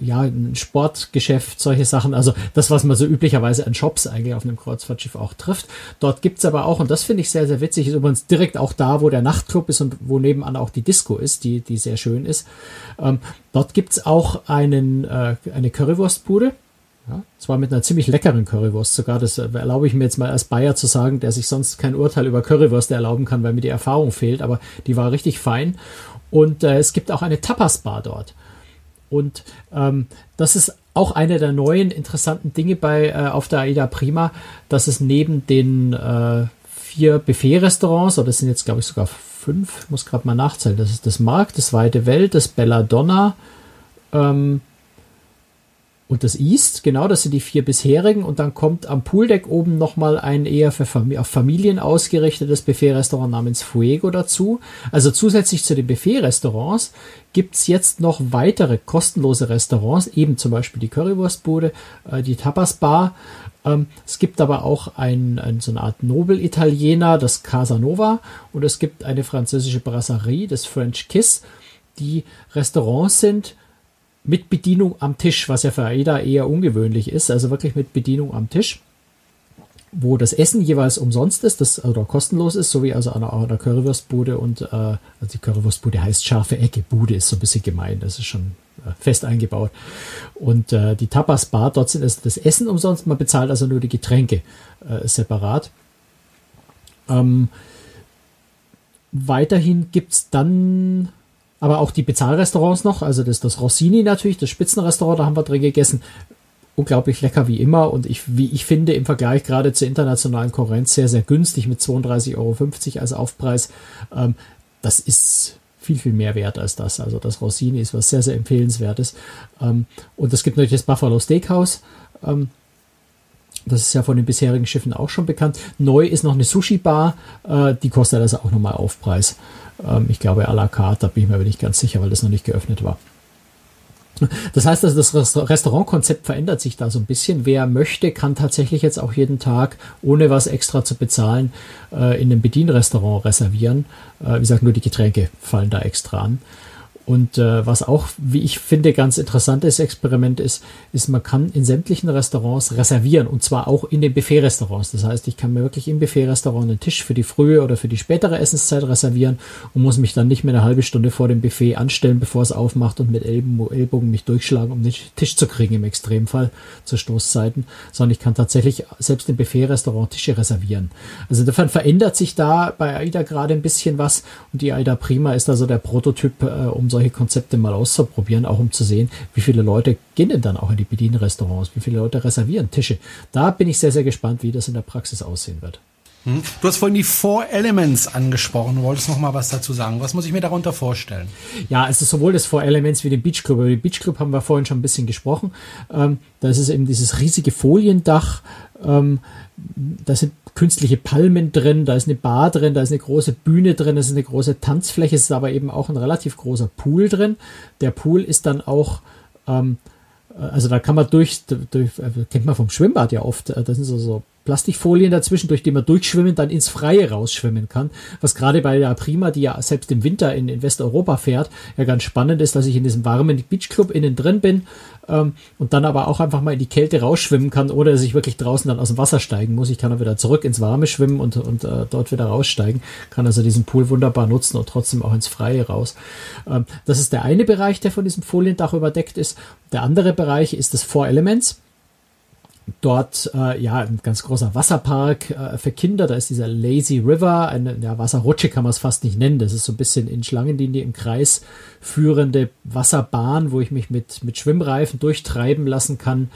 ja ein Sportgeschäft, solche Sachen. Also das, was man so üblicherweise an Shops eigentlich auf einem Kreuzfahrtschiff auch trifft. Dort gibt's aber auch, und das finde ich sehr, sehr witzig, ist übrigens direkt auch da, wo der Nachtclub ist und wo nebenan auch die Disco ist, die, die sehr schön ist. Ähm, dort gibt's auch einen, äh, eine Currywurstbude Ja, zwar mit einer ziemlich leckeren Currywurst sogar. Das erlaube ich mir jetzt mal als Bayer zu sagen, der sich sonst kein Urteil über Currywürste erlauben kann, weil mir die Erfahrung fehlt. Aber die war richtig fein. Und äh, es gibt auch eine Tapas-Bar dort. Und ähm, das ist auch eine der neuen interessanten Dinge bei äh, auf der Aida Prima, dass es neben den äh, vier Buffet-Restaurants, oder das sind jetzt glaube ich sogar fünf, muss gerade mal nachzählen, das ist das Markt, das Weite Welt, das Belladonna, ähm, und das East, genau, das sind die vier bisherigen. Und dann kommt am Pooldeck oben nochmal ein eher für Fam auf Familien ausgerichtetes Buffet-Restaurant namens Fuego dazu. Also zusätzlich zu den Buffet-Restaurants gibt's jetzt noch weitere kostenlose Restaurants, eben zum Beispiel die Currywurstbude, äh, die Tapas-Bar. Ähm, es gibt aber auch ein, ein, so eine Art Nobel-Italiener, das Casanova. Und es gibt eine französische Brasserie, das French Kiss, die Restaurants sind, mit Bedienung am Tisch, was ja für AIDA eher ungewöhnlich ist, also wirklich mit Bedienung am Tisch, wo das Essen jeweils umsonst ist, das oder kostenlos ist, so wie also an einer, Currywurstbude und äh, also die Currywurstbude heißt scharfe Ecke, Bude ist so ein bisschen gemein, das ist schon äh, fest eingebaut. Und äh, die Tapas Bar, dort sind es das Essen umsonst, man bezahlt also nur die Getränke äh, separat. Ähm, weiterhin gibt's dann aber auch die Bezahlrestaurants noch, also das, das Rossini natürlich, das Spitzenrestaurant, da haben wir drin gegessen. Unglaublich lecker wie immer und ich, wie ich finde, im Vergleich gerade zur internationalen Konkurrenz sehr, sehr günstig mit 32,50 Euro als Aufpreis. Ähm, das ist viel, viel mehr wert als das. Also das Rossini ist was sehr, sehr empfehlenswertes. Ähm, und es gibt natürlich das Buffalo Steakhouse. Ähm, das ist ja von den bisherigen Schiffen auch schon bekannt. Neu ist noch eine Sushi-Bar, äh, die kostet also auch nochmal Aufpreis. Ähm, ich glaube à la carte, da bin ich mir aber nicht ganz sicher, weil das noch nicht geöffnet war. Das heißt also, das Restaurantkonzept verändert sich da so ein bisschen. Wer möchte, kann tatsächlich jetzt auch jeden Tag, ohne was extra zu bezahlen, äh, in einem Bedienrestaurant reservieren. Äh, wie gesagt, nur die Getränke fallen da extra an. Und äh, was auch, wie ich finde, ganz interessantes Experiment ist, ist, man kann in sämtlichen Restaurants reservieren und zwar auch in den Buffet-Restaurants. Das heißt, ich kann mir wirklich im Buffet-Restaurant einen Tisch für die frühe oder für die spätere Essenszeit reservieren und muss mich dann nicht mehr eine halbe Stunde vor dem Buffet anstellen, bevor es aufmacht und mit Ellbogen mich durchschlagen, um den Tisch zu kriegen im Extremfall zur Stoßzeiten, sondern ich kann tatsächlich selbst im Buffet-Restaurant Tische reservieren. Also insofern verändert sich da bei AIDA gerade ein bisschen was und die AIDA Prima ist also der Prototyp, äh, um solche solche Konzepte mal auszuprobieren, auch um zu sehen, wie viele Leute gehen denn dann auch in die Bedienrestaurants, wie viele Leute reservieren Tische. Da bin ich sehr, sehr gespannt, wie das in der Praxis aussehen wird. Hm? Du hast vorhin die Four Elements angesprochen. Du wolltest noch mal was dazu sagen. Was muss ich mir darunter vorstellen? Ja, es ist sowohl das Four Elements wie den Beach Club. Über den Beach Club haben wir vorhin schon ein bisschen gesprochen. Ähm, da ist es eben dieses riesige Foliendach. Ähm, da sind künstliche Palmen drin, da ist eine Bar drin, da ist eine große Bühne drin, da ist eine große Tanzfläche, es ist aber eben auch ein relativ großer Pool drin. Der Pool ist dann auch, ähm, äh, also da kann man durch, durch äh, kennt man vom Schwimmbad ja oft, äh, das sind so, so Plastikfolien dazwischen, durch die man durchschwimmen, dann ins Freie rausschwimmen kann. Was gerade bei der Prima, die ja selbst im Winter in, in Westeuropa fährt, ja ganz spannend ist, dass ich in diesem warmen Beachclub innen drin bin ähm, und dann aber auch einfach mal in die Kälte rausschwimmen kann, oder dass ich wirklich draußen dann aus dem Wasser steigen muss. Ich kann dann wieder zurück ins Warme schwimmen und, und äh, dort wieder raussteigen. Kann also diesen Pool wunderbar nutzen und trotzdem auch ins Freie raus. Ähm, das ist der eine Bereich, der von diesem Foliendach überdeckt ist. Der andere Bereich ist das Four Elements dort äh, ja ein ganz großer Wasserpark äh, für Kinder. Da ist dieser Lazy River, eine ja, Wasserrutsche kann man es fast nicht nennen. Das ist so ein bisschen in Schlangenlinie im Kreis führende Wasserbahn, wo ich mich mit, mit Schwimmreifen durchtreiben lassen kann.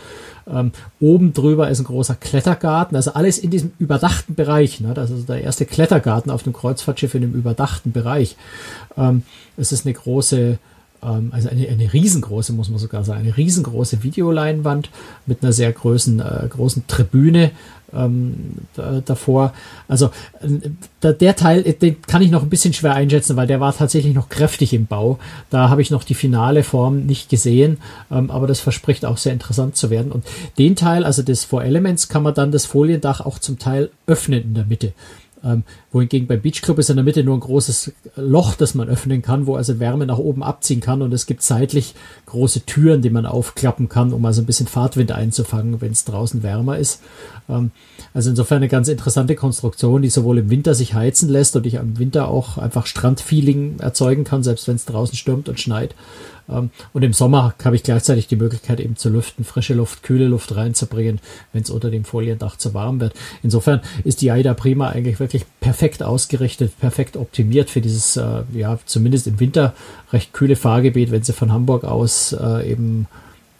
Ähm, oben drüber ist ein großer Klettergarten, also alles in diesem überdachten Bereich. Ne? Das ist der erste Klettergarten auf dem Kreuzfahrtschiff in dem überdachten Bereich. Ähm, es ist eine große ähm, also eine, eine riesengroße, muss man sogar sagen, eine riesengroße Videoleinwand mit einer sehr großen, äh, großen Tribüne ähm, davor. Also äh, der Teil, äh, den kann ich noch ein bisschen schwer einschätzen, weil der war tatsächlich noch kräftig im Bau. Da habe ich noch die finale Form nicht gesehen, ähm, aber das verspricht auch sehr interessant zu werden. Und den Teil, also des Four Elements, kann man dann das Foliendach auch zum Teil öffnen in der Mitte. Ähm, wohingegen beim Beach Club ist in der Mitte nur ein großes Loch, das man öffnen kann, wo also Wärme nach oben abziehen kann und es gibt seitlich große Türen, die man aufklappen kann, um also ein bisschen Fahrtwind einzufangen, wenn es draußen wärmer ist. Ähm, also insofern eine ganz interessante Konstruktion, die sowohl im Winter sich heizen lässt und ich im Winter auch einfach Strandfeeling erzeugen kann, selbst wenn es draußen stürmt und schneit. Ähm, und im Sommer habe ich gleichzeitig die Möglichkeit eben zu lüften, frische Luft, kühle Luft reinzubringen, wenn es unter dem Foliendach zu warm wird. Insofern ist die AIDA Prima eigentlich wirklich perfekt ausgerichtet, perfekt optimiert für dieses, äh, ja, zumindest im Winter recht kühle Fahrgebiet, wenn sie von Hamburg aus äh, eben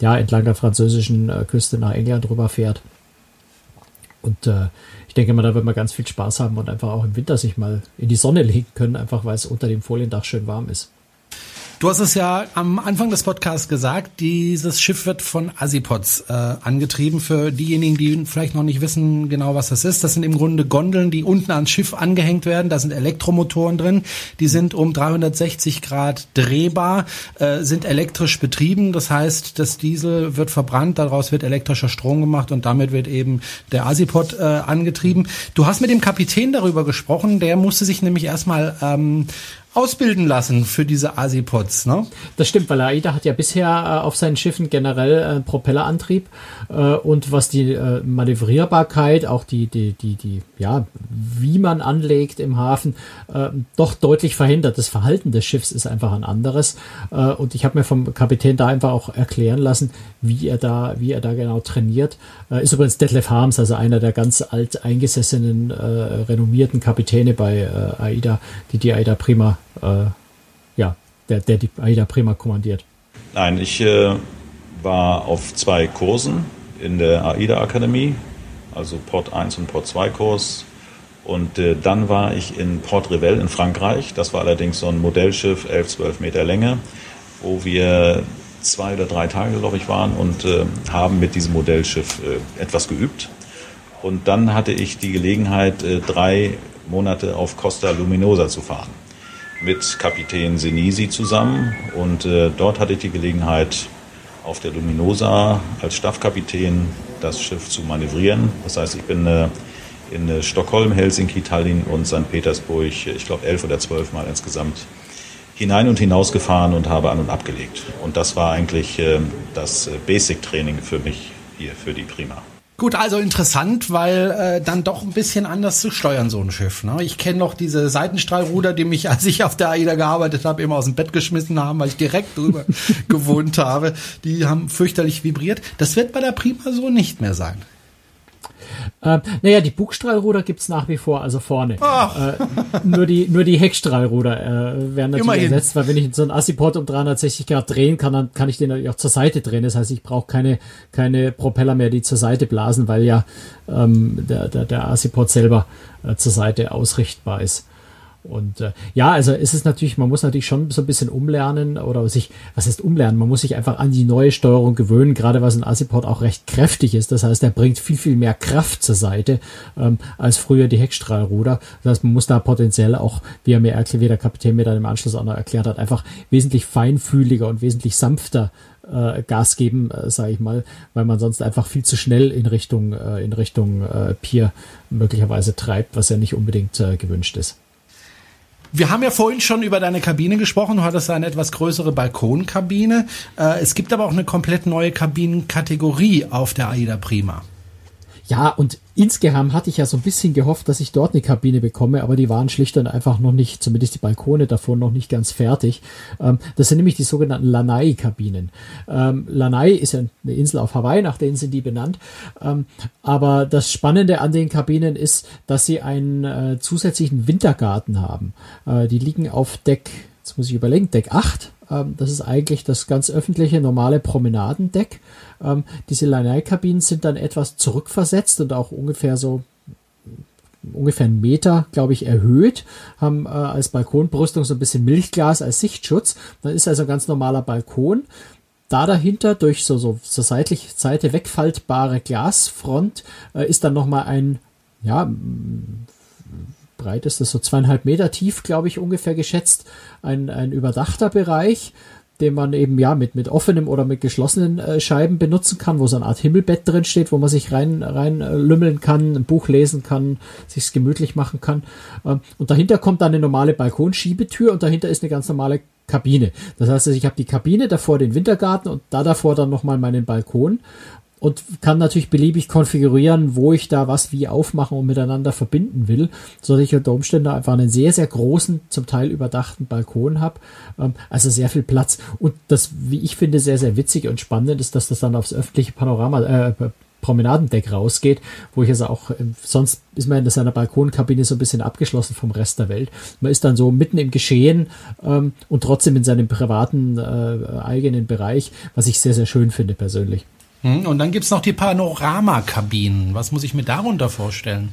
ja, entlang der französischen äh, Küste nach England rüber fährt. Und äh, ich denke mal, da wird man ganz viel Spaß haben und einfach auch im Winter sich mal in die Sonne legen können, einfach weil es unter dem Foliendach schön warm ist. Du hast es ja am Anfang des Podcasts gesagt, dieses Schiff wird von Asipods äh, angetrieben. Für diejenigen, die vielleicht noch nicht wissen genau, was das ist, das sind im Grunde Gondeln, die unten ans Schiff angehängt werden. Da sind Elektromotoren drin. Die sind um 360 Grad drehbar, äh, sind elektrisch betrieben. Das heißt, das Diesel wird verbrannt, daraus wird elektrischer Strom gemacht und damit wird eben der Asipod äh, angetrieben. Du hast mit dem Kapitän darüber gesprochen. Der musste sich nämlich erstmal ähm, ausbilden lassen für diese Asipods, ne? Das stimmt, weil AIDA hat ja bisher äh, auf seinen Schiffen generell äh, Propellerantrieb äh, und was die äh, Manövrierbarkeit, auch die, die, die, die, ja, wie man anlegt im Hafen, äh, doch deutlich verhindert. Das Verhalten des Schiffs ist einfach ein anderes äh, und ich habe mir vom Kapitän da einfach auch erklären lassen, wie er da, wie er da genau trainiert. Äh, ist übrigens Detlef Harms, also einer der ganz alt eingesessenen, äh, renommierten Kapitäne bei äh, AIDA, die die AIDA prima äh, ja, der, der die AIDA Prima kommandiert? Nein, ich äh, war auf zwei Kursen in der AIDA Akademie, also Port 1 und Port 2 Kurs. Und äh, dann war ich in Port Revel in Frankreich. Das war allerdings so ein Modellschiff, 11, 12 Meter Länge, wo wir zwei oder drei Tage, glaube ich, waren und äh, haben mit diesem Modellschiff äh, etwas geübt. Und dann hatte ich die Gelegenheit, äh, drei Monate auf Costa Luminosa zu fahren mit Kapitän Senisi zusammen und äh, dort hatte ich die Gelegenheit, auf der Luminosa als Staffkapitän das Schiff zu manövrieren. Das heißt, ich bin äh, in äh, Stockholm, Helsinki, Tallinn und St. Petersburg, ich glaube elf oder zwölf Mal insgesamt hinein und hinaus gefahren und habe an und abgelegt. Und das war eigentlich äh, das äh, Basic-Training für mich hier für die Prima. Gut, also interessant, weil äh, dann doch ein bisschen anders zu steuern, so ein Schiff. Ne? Ich kenne noch diese Seitenstrahlruder, die mich, als ich auf der AIDA gearbeitet habe, immer aus dem Bett geschmissen haben, weil ich direkt drüber gewohnt habe. Die haben fürchterlich vibriert. Das wird bei der Prima so nicht mehr sein. Äh, naja, die Bugstrahlruder gibt's nach wie vor, also vorne. Äh, nur die, nur die Heckstrahlruder äh, werden natürlich Immerhin. ersetzt, weil wenn ich so einen Assiport um 360 Grad drehen kann, dann kann ich den natürlich auch zur Seite drehen. Das heißt, ich brauche keine, keine Propeller mehr, die zur Seite blasen, weil ja ähm, der, der, der Assiport selber äh, zur Seite ausrichtbar ist. Und äh, ja, also es ist natürlich, man muss natürlich schon so ein bisschen umlernen oder sich, was heißt umlernen? Man muss sich einfach an die neue Steuerung gewöhnen, gerade weil so ein Assiport auch recht kräftig ist. Das heißt, er bringt viel, viel mehr Kraft zur Seite ähm, als früher die Heckstrahlruder. Das heißt, man muss da potenziell auch, wie er mir erklärt, wie der Kapitän mir dann im Anschluss auch noch erklärt hat, einfach wesentlich feinfühliger und wesentlich sanfter äh, Gas geben, äh, sage ich mal, weil man sonst einfach viel zu schnell in Richtung äh, in Richtung äh, Pier möglicherweise treibt, was ja nicht unbedingt äh, gewünscht ist. Wir haben ja vorhin schon über deine Kabine gesprochen. Du hattest eine etwas größere Balkonkabine. Äh, es gibt aber auch eine komplett neue Kabinenkategorie auf der AIDA Prima. Ja, und insgeheim hatte ich ja so ein bisschen gehofft, dass ich dort eine Kabine bekomme, aber die waren schlicht und einfach noch nicht, zumindest die Balkone davor noch nicht ganz fertig. Ähm, das sind nämlich die sogenannten Lanai-Kabinen. Ähm, Lanai ist ja eine Insel auf Hawaii, nach denen sind die benannt. Ähm, aber das Spannende an den Kabinen ist, dass sie einen äh, zusätzlichen Wintergarten haben. Äh, die liegen auf Deck, jetzt muss ich überlegen, Deck 8 ähm, das ist eigentlich das ganz öffentliche, normale Promenadendeck. Ähm, diese Lanai-Kabinen sind dann etwas zurückversetzt und auch ungefähr so ungefähr einen Meter, glaube ich, erhöht, haben äh, als Balkonbrüstung so ein bisschen Milchglas als Sichtschutz. Dann ist also ein ganz normaler Balkon. Da dahinter durch so, so zur seitlich Seite wegfaltbare Glasfront äh, ist dann nochmal ein, ja, breit ist das so zweieinhalb Meter tief, glaube ich, ungefähr geschätzt, ein, ein überdachter Bereich, den man eben ja mit, mit offenem oder mit geschlossenen äh, Scheiben benutzen kann, wo so eine Art Himmelbett drin steht, wo man sich rein, rein äh, lümmeln kann, ein Buch lesen kann, sich's gemütlich machen kann. Ähm, und dahinter kommt dann eine normale Balkonschiebetür und dahinter ist eine ganz normale Kabine. Das heißt, ich habe die Kabine davor den Wintergarten und da davor dann nochmal meinen Balkon und kann natürlich beliebig konfigurieren, wo ich da was wie aufmachen und miteinander verbinden will, so dass ich unter Umständen einfach einen sehr, sehr großen, zum Teil überdachten Balkon habe. Ähm, also sehr viel Platz. Und das, wie ich finde, sehr, sehr witzig und spannend ist, dass das dann aufs öffentliche Panorama, äh, Promenadendeck rausgeht, wo ich also auch, ähm, sonst ist man in seiner Balkonkabine so ein bisschen abgeschlossen vom Rest der Welt. Man ist dann so mitten im Geschehen ähm, und trotzdem in seinem privaten äh, eigenen Bereich, was ich sehr, sehr schön finde persönlich. Hm, und dann gibt's noch die Panoramakabinen. Was muss ich mir darunter vorstellen?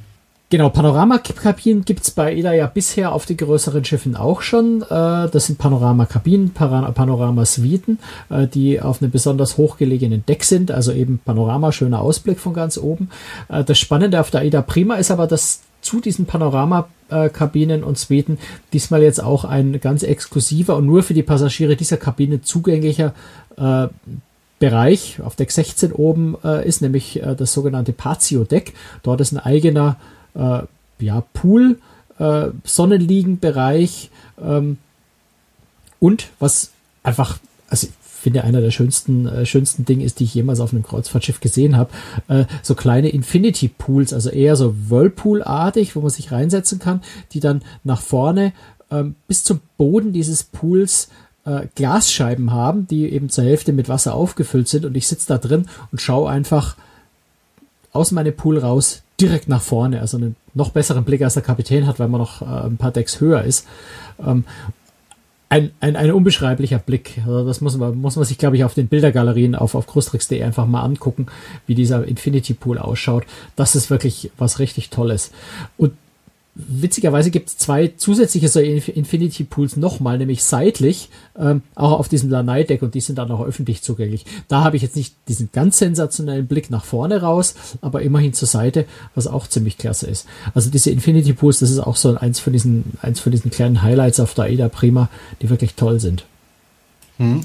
Genau, Panoramakabinen gibt's bei EDA ja bisher auf den größeren Schiffen auch schon. Äh, das sind Panoramakabinen, Panoramasuiten, äh, die auf einem besonders hochgelegenen Deck sind, also eben Panorama, schöner Ausblick von ganz oben. Äh, das Spannende auf der AIDA Prima ist aber, dass zu diesen Panoramakabinen und Suiten diesmal jetzt auch ein ganz exklusiver und nur für die Passagiere dieser Kabine zugänglicher Bereich auf Deck 16 oben ist, nämlich das sogenannte Patio-Deck. Dort ist ein eigener äh, ja, Pool, äh, Sonnenliegenbereich ähm, und was einfach, also ich finde einer der schönsten äh, schönsten Dinge ist, die ich jemals auf einem Kreuzfahrtschiff gesehen habe, äh, so kleine Infinity Pools, also eher so Whirlpool-artig, wo man sich reinsetzen kann, die dann nach vorne ähm, bis zum Boden dieses Pools äh, Glasscheiben haben, die eben zur Hälfte mit Wasser aufgefüllt sind und ich sitze da drin und schaue einfach aus meinem Pool raus direkt nach vorne, also einen noch besseren Blick als der Kapitän hat, weil man noch äh, ein paar Decks höher ist. Ähm, ein, ein, ein unbeschreiblicher Blick. Also das muss man, muss man sich, glaube ich, auf den Bildergalerien auf, auf Crustrix.de einfach mal angucken, wie dieser Infinity Pool ausschaut. Das ist wirklich was richtig Tolles. Und Witzigerweise gibt es zwei zusätzliche so Infinity Pools nochmal, nämlich seitlich, ähm, auch auf diesem Lanai Deck und die sind dann auch öffentlich zugänglich. Da habe ich jetzt nicht diesen ganz sensationellen Blick nach vorne raus, aber immerhin zur Seite, was auch ziemlich klasse ist. Also diese Infinity Pools, das ist auch so eins von diesen, eins von diesen kleinen Highlights auf der AIDA Prima, die wirklich toll sind. Hm.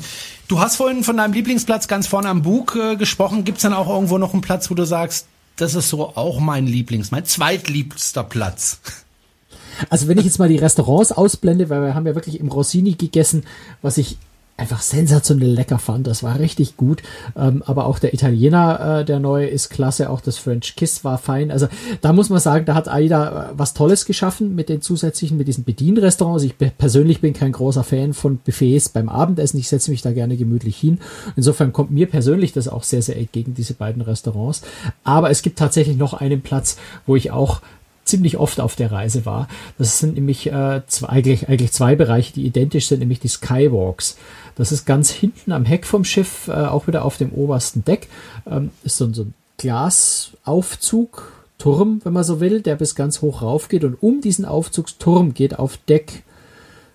Du hast vorhin von deinem Lieblingsplatz ganz vorne am Bug äh, gesprochen. Gibt es dann auch irgendwo noch einen Platz, wo du sagst, das ist so auch mein Lieblings, mein zweitliebster Platz. Also wenn ich jetzt mal die Restaurants ausblende, weil wir haben ja wirklich im Rossini gegessen, was ich einfach sensationell lecker fand. Das war richtig gut. Ähm, aber auch der Italiener, äh, der neue, ist klasse. Auch das French Kiss war fein. Also da muss man sagen, da hat AIDA äh, was Tolles geschaffen mit den zusätzlichen, mit diesen Bedienrestaurants. Ich persönlich bin kein großer Fan von Buffets beim Abendessen. Ich setze mich da gerne gemütlich hin. Insofern kommt mir persönlich das auch sehr, sehr entgegen, diese beiden Restaurants. Aber es gibt tatsächlich noch einen Platz, wo ich auch ziemlich oft auf der Reise war. Das sind nämlich äh, zwei, eigentlich, eigentlich zwei Bereiche, die identisch sind, nämlich die Skywalks. Das ist ganz hinten am Heck vom Schiff, äh, auch wieder auf dem obersten Deck. Ähm, ist so, so ein Glasaufzug, Turm, wenn man so will, der bis ganz hoch rauf geht. Und um diesen Aufzugsturm geht auf Deck,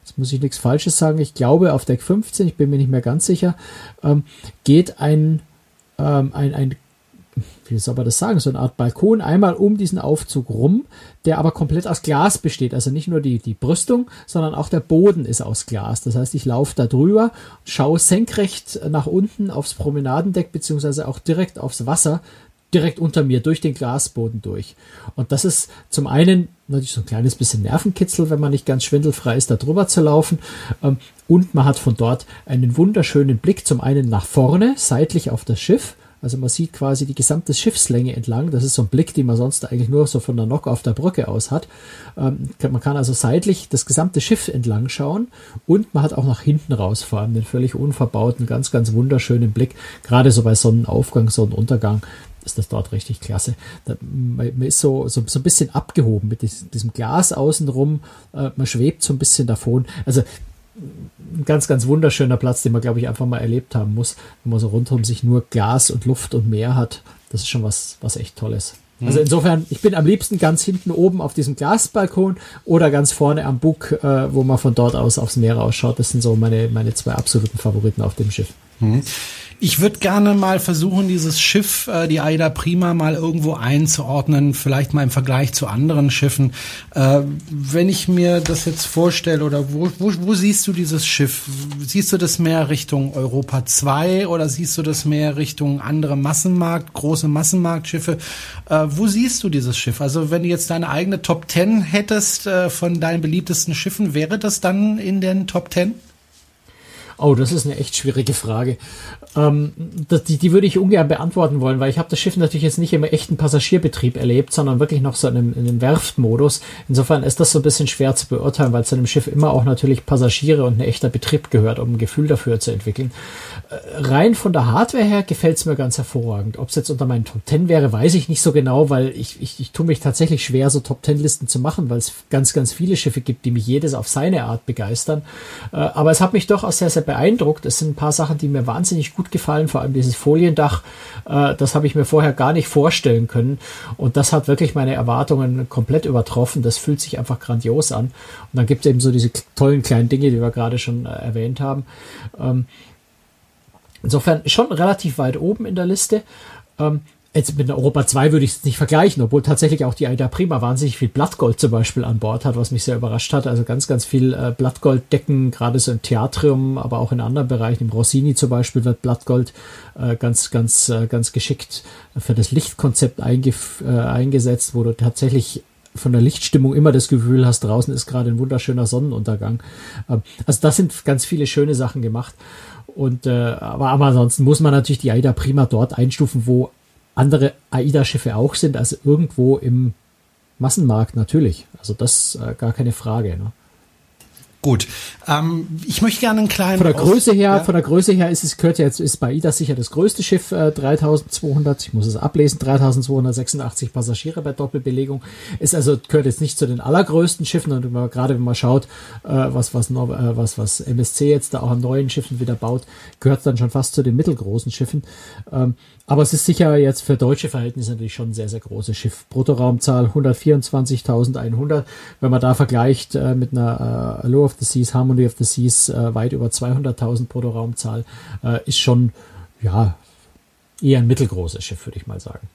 jetzt muss ich nichts Falsches sagen, ich glaube auf Deck 15, ich bin mir nicht mehr ganz sicher, ähm, geht ein, ähm, ein, ein wie soll man das sagen, so eine Art Balkon einmal um diesen Aufzug rum, der aber komplett aus Glas besteht. Also nicht nur die, die Brüstung, sondern auch der Boden ist aus Glas. Das heißt, ich laufe da drüber, schaue senkrecht nach unten aufs Promenadendeck, beziehungsweise auch direkt aufs Wasser, direkt unter mir durch den Glasboden durch. Und das ist zum einen natürlich so ein kleines bisschen Nervenkitzel, wenn man nicht ganz schwindelfrei ist, da drüber zu laufen. Ähm, und man hat von dort einen wunderschönen Blick zum einen nach vorne, seitlich auf das Schiff also man sieht quasi die gesamte Schiffslänge entlang. Das ist so ein Blick, den man sonst eigentlich nur so von der Nock auf der Brücke aus hat. Ähm, man kann also seitlich das gesamte Schiff entlang schauen und man hat auch nach hinten raus vor allem den völlig unverbauten, ganz, ganz wunderschönen Blick. Gerade so bei Sonnenaufgang, Sonnenuntergang ist das dort richtig klasse. Da, man, ist so, so, so ein bisschen abgehoben mit diesem Glas außenrum. Äh, man schwebt so ein bisschen davon. Also ein ganz, ganz wunderschöner Platz, den man, glaube ich, einfach mal erlebt haben muss, wenn man so rundherum sich nur Glas und Luft und Meer hat. Das ist schon was, was echt Tolles. Mhm. Also insofern, ich bin am liebsten ganz hinten oben auf diesem Glasbalkon oder ganz vorne am Bug, äh, wo man von dort aus aufs Meer ausschaut. Das sind so meine, meine zwei absoluten Favoriten auf dem Schiff. Mhm. Ich würde gerne mal versuchen, dieses Schiff, äh, die Aida Prima, mal irgendwo einzuordnen, vielleicht mal im Vergleich zu anderen Schiffen. Äh, wenn ich mir das jetzt vorstelle, oder wo, wo, wo siehst du dieses Schiff? Siehst du das mehr Richtung Europa 2 oder siehst du das mehr Richtung andere Massenmarkt, große Massenmarktschiffe? Äh, wo siehst du dieses Schiff? Also wenn du jetzt deine eigene Top 10 hättest äh, von deinen beliebtesten Schiffen, wäre das dann in den Top 10? Oh, das ist eine echt schwierige Frage. Ähm, die, die würde ich ungern beantworten wollen, weil ich habe das Schiff natürlich jetzt nicht im echten Passagierbetrieb erlebt, sondern wirklich noch so in einem, in einem Werftmodus. Insofern ist das so ein bisschen schwer zu beurteilen, weil zu einem Schiff immer auch natürlich Passagiere und ein echter Betrieb gehört, um ein Gefühl dafür zu entwickeln. Äh, rein von der Hardware her gefällt es mir ganz hervorragend. Ob es jetzt unter meinen Top Ten wäre, weiß ich nicht so genau, weil ich, ich, ich tue mich tatsächlich schwer, so Top Ten Listen zu machen, weil es ganz, ganz viele Schiffe gibt, die mich jedes auf seine Art begeistern. Äh, aber es hat mich doch auch sehr, sehr beeindruckt. Es sind ein paar Sachen, die mir wahnsinnig gut gefallen, vor allem dieses Foliendach. Äh, das habe ich mir vorher gar nicht vorstellen können. Und das hat wirklich meine Erwartungen komplett übertroffen. Das fühlt sich einfach grandios an. Und dann gibt es eben so diese tollen kleinen Dinge, die wir gerade schon äh, erwähnt haben. Ähm, insofern schon relativ weit oben in der Liste. Ähm, Jetzt mit Europa 2 würde ich es nicht vergleichen, obwohl tatsächlich auch die Aida Prima wahnsinnig viel Blattgold zum Beispiel an Bord hat, was mich sehr überrascht hat. Also ganz, ganz viel äh, Blattgolddecken, gerade so im Theatrium, aber auch in anderen Bereichen. Im Rossini zum Beispiel wird Blattgold äh, ganz, ganz, äh, ganz geschickt für das Lichtkonzept äh, eingesetzt, wo du tatsächlich von der Lichtstimmung immer das Gefühl hast, draußen ist gerade ein wunderschöner Sonnenuntergang. Ähm, also das sind ganz viele schöne Sachen gemacht. Und äh, aber, aber ansonsten muss man natürlich die Aida Prima dort einstufen, wo andere AIDA-Schiffe auch sind, also irgendwo im Massenmarkt natürlich. Also das äh, gar keine Frage. Ne? Gut. Ähm, ich möchte gerne einen kleinen. Von der Größe her, ja. von der Größe her ist es gehört jetzt ist bei IDA sicher das größte Schiff, äh, 3200. Ich muss es ablesen, 3286 Passagiere bei Doppelbelegung. Ist also gehört jetzt nicht zu den allergrößten Schiffen und wenn gerade wenn man schaut, äh, was was äh, was was MSC jetzt da auch an neuen Schiffen wieder baut, gehört dann schon fast zu den mittelgroßen Schiffen. Ähm, aber es ist sicher jetzt für deutsche Verhältnisse natürlich schon ein sehr, sehr großes Schiff. Bruttoraumzahl 124.100. Wenn man da vergleicht äh, mit einer äh, Allure of the Seas, Harmony of the Seas, äh, weit über 200.000 Bruttoraumzahl, äh, ist schon, ja, eher ein mittelgroßes Schiff, würde ich mal sagen.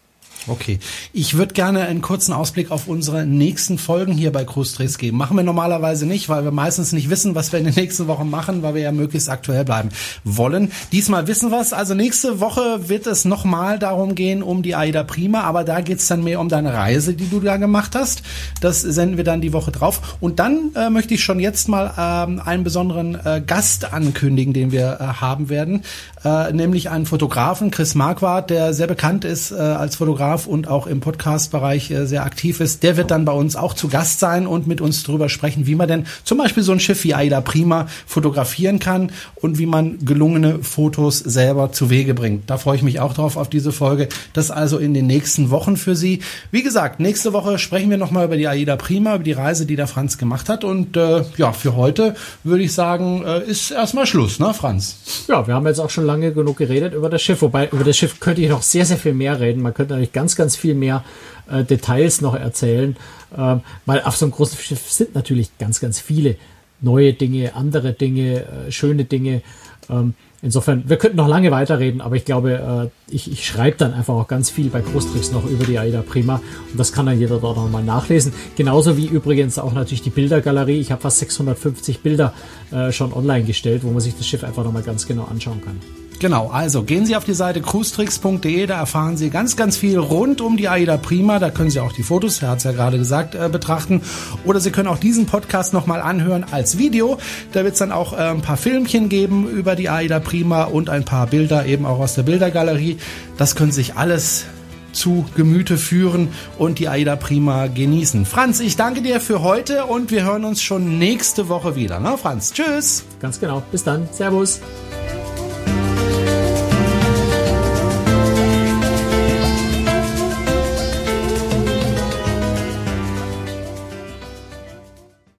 Okay. Ich würde gerne einen kurzen Ausblick auf unsere nächsten Folgen hier bei Cruise geben. Machen wir normalerweise nicht, weil wir meistens nicht wissen, was wir in den nächsten Wochen machen, weil wir ja möglichst aktuell bleiben wollen. Diesmal wissen wir es. Also nächste Woche wird es nochmal darum gehen, um die Aida Prima, aber da geht's dann mehr um deine Reise, die du da gemacht hast. Das senden wir dann die Woche drauf. Und dann äh, möchte ich schon jetzt mal ähm, einen besonderen äh, Gast ankündigen, den wir äh, haben werden, äh, nämlich einen Fotografen, Chris Marquardt, der sehr bekannt ist äh, als Fotograf darf und auch im Podcast-Bereich äh, sehr aktiv ist, der wird dann bei uns auch zu Gast sein und mit uns darüber sprechen, wie man denn zum Beispiel so ein Schiff wie Aida Prima fotografieren kann und wie man gelungene Fotos selber zu Wege bringt. Da freue ich mich auch drauf auf diese Folge. Das also in den nächsten Wochen für Sie. Wie gesagt, nächste Woche sprechen wir nochmal über die Aida Prima, über die Reise, die der Franz gemacht hat. Und äh, ja, für heute würde ich sagen, äh, ist erstmal Schluss, ne, Franz? Ja, wir haben jetzt auch schon lange genug geredet über das Schiff, wobei über das Schiff könnte ich noch sehr, sehr viel mehr reden. Man könnte natürlich ganz ganz, viel mehr äh, Details noch erzählen, ähm, weil auf so einem großen Schiff sind natürlich ganz, ganz viele neue Dinge, andere Dinge, äh, schöne Dinge. Ähm, insofern, wir könnten noch lange weiterreden, aber ich glaube, äh, ich, ich schreibe dann einfach auch ganz viel bei Großtricks noch über die AIDA Prima und das kann dann jeder dort nochmal nachlesen. Genauso wie übrigens auch natürlich die Bildergalerie. Ich habe fast 650 Bilder äh, schon online gestellt, wo man sich das Schiff einfach nochmal ganz genau anschauen kann. Genau, also gehen Sie auf die Seite cruestricks.de, da erfahren Sie ganz, ganz viel rund um die AIDA Prima. Da können Sie auch die Fotos, er hat es ja gerade gesagt, äh, betrachten. Oder Sie können auch diesen Podcast nochmal anhören als Video. Da wird es dann auch äh, ein paar Filmchen geben über die AIDA Prima und ein paar Bilder eben auch aus der Bildergalerie. Das können Sie sich alles zu Gemüte führen und die AIDA Prima genießen. Franz, ich danke dir für heute und wir hören uns schon nächste Woche wieder. Na, Franz, tschüss. Ganz genau. Bis dann. Servus.